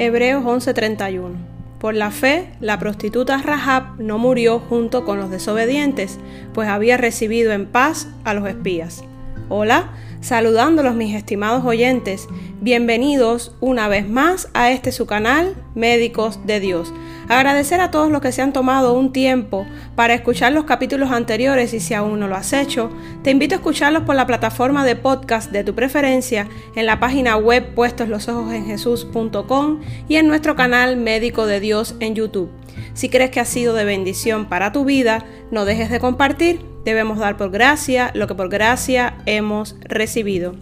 Hebreos 11:31. Por la fe, la prostituta Rahab no murió junto con los desobedientes, pues había recibido en paz a los espías. Hola, saludándolos mis estimados oyentes, bienvenidos una vez más a este su canal, Médicos de Dios. Agradecer a todos los que se han tomado un tiempo para escuchar los capítulos anteriores y si aún no lo has hecho, te invito a escucharlos por la plataforma de podcast de tu preferencia en la página web puestoslosojosенjesús.com y en nuestro canal Médico de Dios en YouTube. Si crees que ha sido de bendición para tu vida, no dejes de compartir. Debemos dar por gracia lo que por gracia hemos recibido.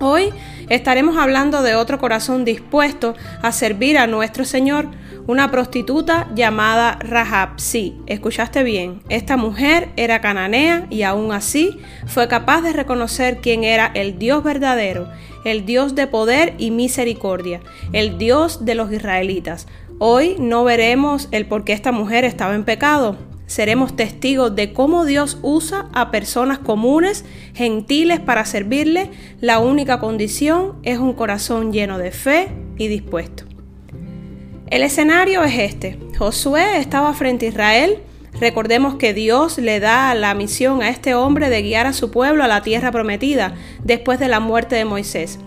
Hoy estaremos hablando de otro corazón dispuesto a servir a nuestro Señor, una prostituta llamada Rahab. Sí, escuchaste bien, esta mujer era cananea y aún así fue capaz de reconocer quién era el Dios verdadero, el Dios de poder y misericordia, el Dios de los israelitas. Hoy no veremos el por qué esta mujer estaba en pecado, seremos testigos de cómo Dios usa a personas comunes, gentiles, para servirle. La única condición es un corazón lleno de fe y dispuesto. El escenario es este. Josué estaba frente a Israel. Recordemos que Dios le da la misión a este hombre de guiar a su pueblo a la tierra prometida después de la muerte de Moisés.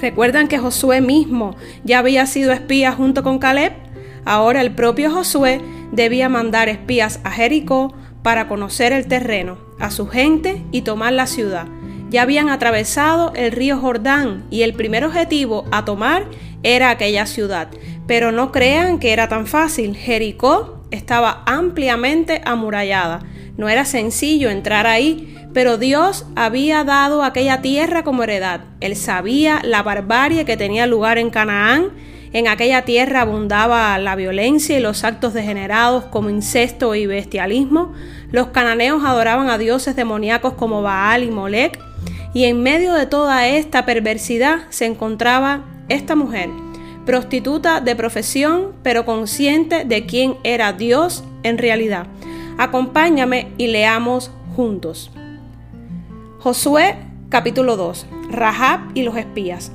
¿Recuerdan que Josué mismo ya había sido espía junto con Caleb? Ahora el propio Josué debía mandar espías a Jericó para conocer el terreno, a su gente y tomar la ciudad. Ya habían atravesado el río Jordán y el primer objetivo a tomar era aquella ciudad. Pero no crean que era tan fácil. Jericó estaba ampliamente amurallada. No era sencillo entrar ahí, pero Dios había dado aquella tierra como heredad. Él sabía la barbarie que tenía lugar en Canaán en aquella tierra abundaba la violencia y los actos degenerados como incesto y bestialismo. Los cananeos adoraban a dioses demoníacos como Baal y Molec. Y en medio de toda esta perversidad se encontraba esta mujer, prostituta de profesión, pero consciente de quién era Dios en realidad. Acompáñame y leamos juntos. Josué capítulo 2. Rahab y los espías.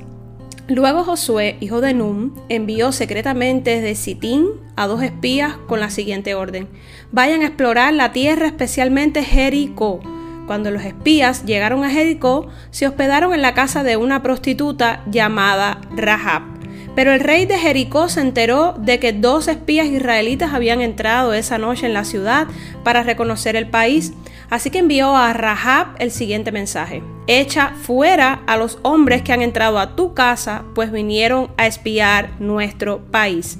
Luego Josué, hijo de Num, envió secretamente desde Sitín a dos espías con la siguiente orden. Vayan a explorar la tierra, especialmente Jericó. Cuando los espías llegaron a Jericó, se hospedaron en la casa de una prostituta llamada Rahab. Pero el rey de Jericó se enteró de que dos espías israelitas habían entrado esa noche en la ciudad para reconocer el país, así que envió a Rahab el siguiente mensaje. Echa fuera a los hombres que han entrado a tu casa, pues vinieron a espiar nuestro país.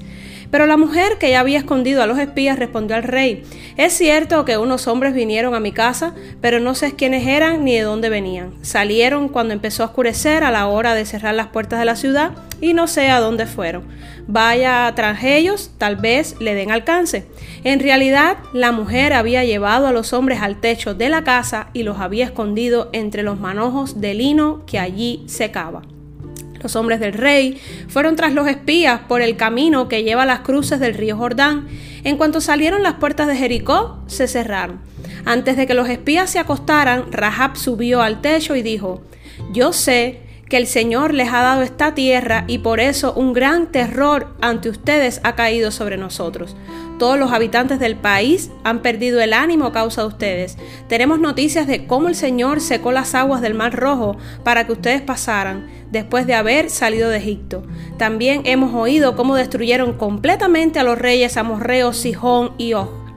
Pero la mujer que ya había escondido a los espías respondió al rey, es cierto que unos hombres vinieron a mi casa, pero no sé quiénes eran ni de dónde venían. Salieron cuando empezó a oscurecer a la hora de cerrar las puertas de la ciudad y no sé a dónde fueron. Vaya tras ellos, tal vez le den alcance. En realidad, la mujer había llevado a los hombres al techo de la casa y los había escondido entre los manojos de lino que allí secaba. Los hombres del rey fueron tras los espías por el camino que lleva a las cruces del río Jordán. En cuanto salieron las puertas de Jericó, se cerraron. Antes de que los espías se acostaran, Rahab subió al techo y dijo, Yo sé que el Señor les ha dado esta tierra y por eso un gran terror ante ustedes ha caído sobre nosotros. Todos los habitantes del país han perdido el ánimo a causa de ustedes. Tenemos noticias de cómo el Señor secó las aguas del Mar Rojo para que ustedes pasaran después de haber salido de Egipto. También hemos oído cómo destruyeron completamente a los reyes amorreos Sihón y Og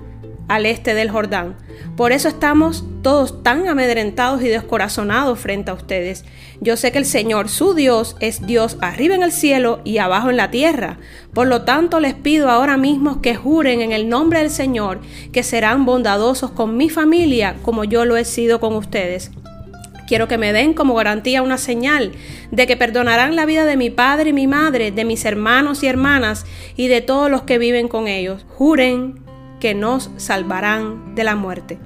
al este del Jordán. Por eso estamos todos tan amedrentados y descorazonados frente a ustedes. Yo sé que el Señor, su Dios, es Dios arriba en el cielo y abajo en la tierra. Por lo tanto, les pido ahora mismo que juren en el nombre del Señor que serán bondadosos con mi familia como yo lo he sido con ustedes. Quiero que me den como garantía una señal de que perdonarán la vida de mi padre y mi madre, de mis hermanos y hermanas y de todos los que viven con ellos. Juren que nos salvarán de la muerte.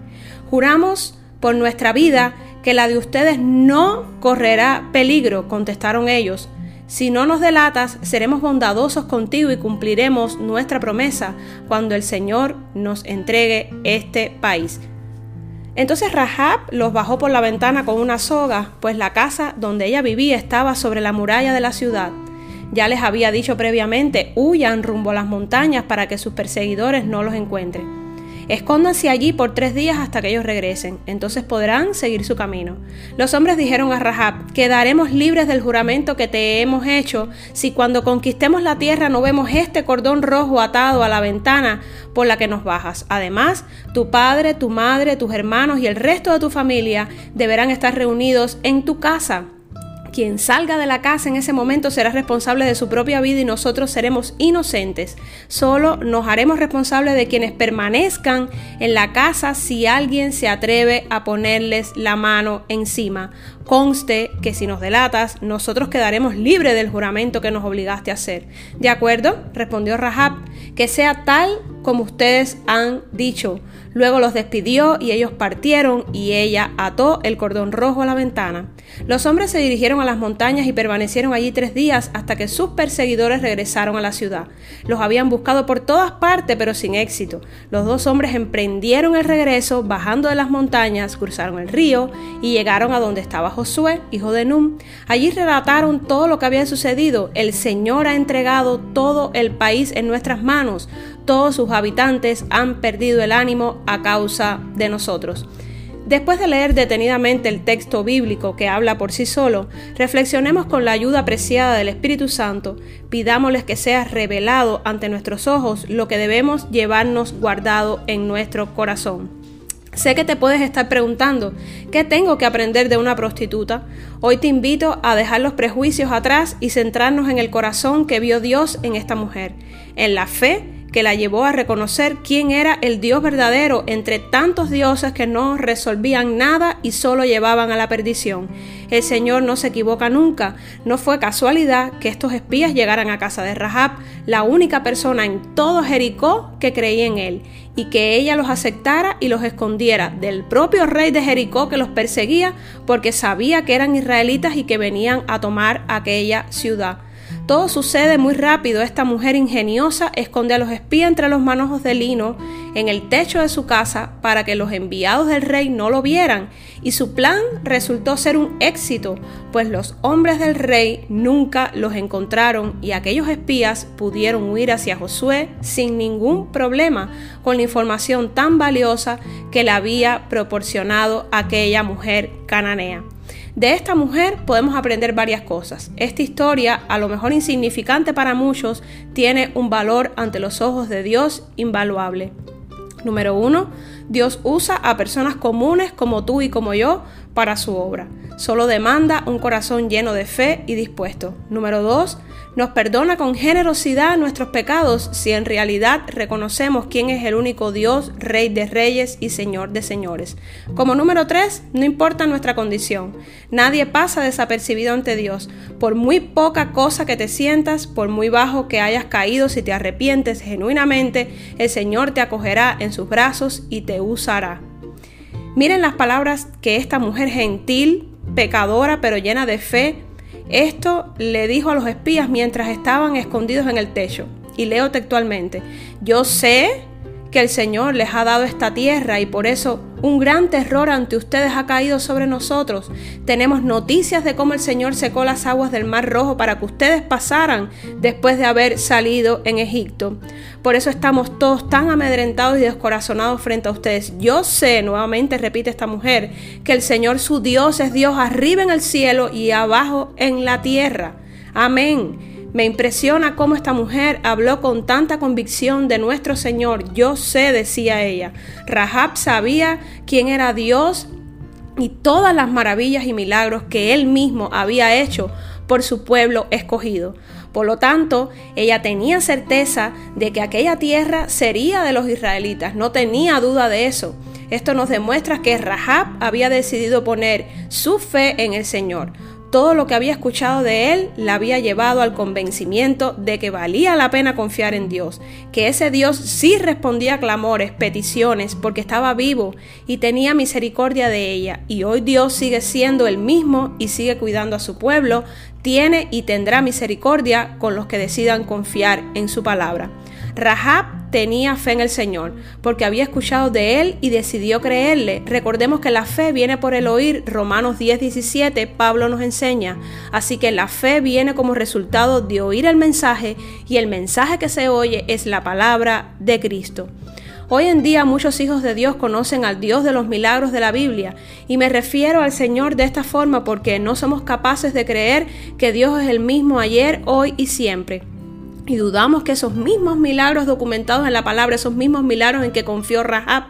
Juramos por nuestra vida que la de ustedes no correrá peligro, contestaron ellos. Si no nos delatas, seremos bondadosos contigo y cumpliremos nuestra promesa cuando el Señor nos entregue este país. Entonces Rahab los bajó por la ventana con una soga, pues la casa donde ella vivía estaba sobre la muralla de la ciudad. Ya les había dicho previamente, huyan rumbo a las montañas para que sus perseguidores no los encuentren. Escóndanse allí por tres días hasta que ellos regresen, entonces podrán seguir su camino. Los hombres dijeron a Rahab, quedaremos libres del juramento que te hemos hecho si cuando conquistemos la tierra no vemos este cordón rojo atado a la ventana por la que nos bajas. Además, tu padre, tu madre, tus hermanos y el resto de tu familia deberán estar reunidos en tu casa quien salga de la casa en ese momento será responsable de su propia vida y nosotros seremos inocentes. Solo nos haremos responsables de quienes permanezcan en la casa si alguien se atreve a ponerles la mano encima. Conste que si nos delatas, nosotros quedaremos libres del juramento que nos obligaste a hacer. ¿De acuerdo? respondió Rahab, que sea tal como ustedes han dicho. Luego los despidió y ellos partieron y ella ató el cordón rojo a la ventana. Los hombres se dirigieron a las montañas y permanecieron allí tres días hasta que sus perseguidores regresaron a la ciudad. Los habían buscado por todas partes pero sin éxito. Los dos hombres emprendieron el regreso, bajando de las montañas, cruzaron el río y llegaron a donde estaba Josué, hijo de Num. Allí relataron todo lo que había sucedido. El Señor ha entregado todo el país en nuestras manos todos sus habitantes han perdido el ánimo a causa de nosotros. Después de leer detenidamente el texto bíblico que habla por sí solo, reflexionemos con la ayuda apreciada del Espíritu Santo, pidámosles que sea revelado ante nuestros ojos lo que debemos llevarnos guardado en nuestro corazón. Sé que te puedes estar preguntando, ¿qué tengo que aprender de una prostituta? Hoy te invito a dejar los prejuicios atrás y centrarnos en el corazón que vio Dios en esta mujer, en la fe que la llevó a reconocer quién era el Dios verdadero entre tantos dioses que no resolvían nada y solo llevaban a la perdición. El Señor no se equivoca nunca. No fue casualidad que estos espías llegaran a casa de Rahab, la única persona en todo Jericó que creía en él, y que ella los aceptara y los escondiera del propio rey de Jericó que los perseguía porque sabía que eran israelitas y que venían a tomar aquella ciudad. Todo sucede muy rápido. Esta mujer ingeniosa esconde a los espías entre los manojos de lino en el techo de su casa para que los enviados del rey no lo vieran. Y su plan resultó ser un éxito, pues los hombres del rey nunca los encontraron y aquellos espías pudieron huir hacia Josué sin ningún problema con la información tan valiosa que le había proporcionado aquella mujer cananea. De esta mujer podemos aprender varias cosas. Esta historia, a lo mejor insignificante para muchos, tiene un valor ante los ojos de Dios invaluable. Número uno, Dios usa a personas comunes como tú y como yo para su obra. Solo demanda un corazón lleno de fe y dispuesto. Número dos, nos perdona con generosidad nuestros pecados si en realidad reconocemos quién es el único Dios, Rey de Reyes y Señor de Señores. Como número tres, no importa nuestra condición. Nadie pasa desapercibido ante Dios. Por muy poca cosa que te sientas, por muy bajo que hayas caído, si te arrepientes genuinamente, el Señor te acogerá en sus brazos y te usará. Miren las palabras que esta mujer gentil, pecadora pero llena de fe, esto le dijo a los espías mientras estaban escondidos en el techo. Y leo textualmente, yo sé que el Señor les ha dado esta tierra y por eso un gran terror ante ustedes ha caído sobre nosotros. Tenemos noticias de cómo el Señor secó las aguas del Mar Rojo para que ustedes pasaran después de haber salido en Egipto. Por eso estamos todos tan amedrentados y descorazonados frente a ustedes. Yo sé, nuevamente repite esta mujer, que el Señor su Dios es Dios arriba en el cielo y abajo en la tierra. Amén. Me impresiona cómo esta mujer habló con tanta convicción de nuestro Señor. Yo sé, decía ella. Rahab sabía quién era Dios y todas las maravillas y milagros que él mismo había hecho por su pueblo escogido. Por lo tanto, ella tenía certeza de que aquella tierra sería de los israelitas, no tenía duda de eso. Esto nos demuestra que Rahab había decidido poner su fe en el Señor todo lo que había escuchado de él la había llevado al convencimiento de que valía la pena confiar en Dios, que ese Dios sí respondía a clamores, peticiones, porque estaba vivo y tenía misericordia de ella. Y hoy Dios sigue siendo el mismo y sigue cuidando a su pueblo, tiene y tendrá misericordia con los que decidan confiar en su palabra. Rahab tenía fe en el Señor, porque había escuchado de él y decidió creerle. Recordemos que la fe viene por el oír, Romanos 10, 17, Pablo nos enseña. Así que la fe viene como resultado de oír el mensaje y el mensaje que se oye es la palabra de Cristo. Hoy en día muchos hijos de Dios conocen al Dios de los milagros de la Biblia y me refiero al Señor de esta forma porque no somos capaces de creer que Dios es el mismo ayer, hoy y siempre. Y dudamos que esos mismos milagros documentados en la palabra, esos mismos milagros en que confió Rahab,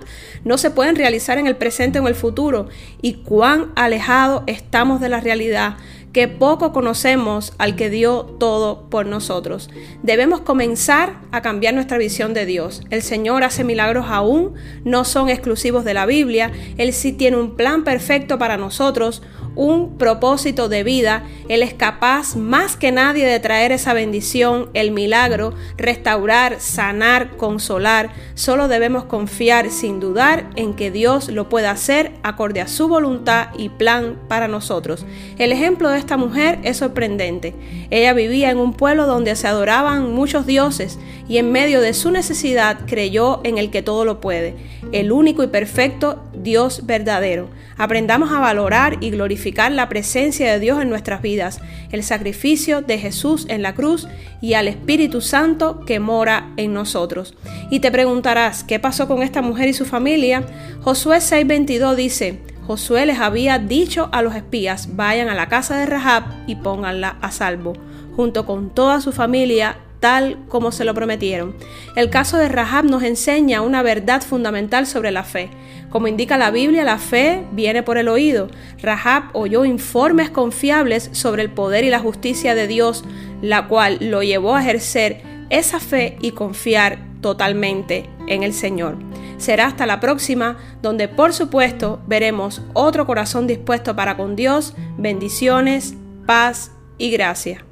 no se pueden realizar en el presente o en el futuro. Y cuán alejados estamos de la realidad que poco conocemos al que dio todo por nosotros. Debemos comenzar a cambiar nuestra visión de Dios. El Señor hace milagros aún, no son exclusivos de la Biblia. Él sí tiene un plan perfecto para nosotros, un propósito de vida, Él es capaz más que nadie de traer esa bendición, el milagro, restaurar, sanar, consolar. Solo debemos confiar sin dudar en que Dios lo pueda hacer acorde a su voluntad y plan para nosotros. El ejemplo de esta mujer es sorprendente. Ella vivía en un pueblo donde se adoraban muchos dioses y en medio de su necesidad creyó en el que todo lo puede, el único y perfecto Dios verdadero. Aprendamos a valorar y glorificar la presencia de Dios en nuestras vidas, el sacrificio de Jesús en la cruz y al Espíritu Santo que mora en nosotros. Y te preguntarás, ¿qué pasó con esta mujer y su familia? Josué 6:22 dice, Josué les había dicho a los espías, vayan a la casa de Rahab y pónganla a salvo, junto con toda su familia tal como se lo prometieron. El caso de Rahab nos enseña una verdad fundamental sobre la fe. Como indica la Biblia, la fe viene por el oído. Rahab oyó informes confiables sobre el poder y la justicia de Dios, la cual lo llevó a ejercer esa fe y confiar totalmente en el Señor. Será hasta la próxima, donde por supuesto veremos otro corazón dispuesto para con Dios, bendiciones, paz y gracia.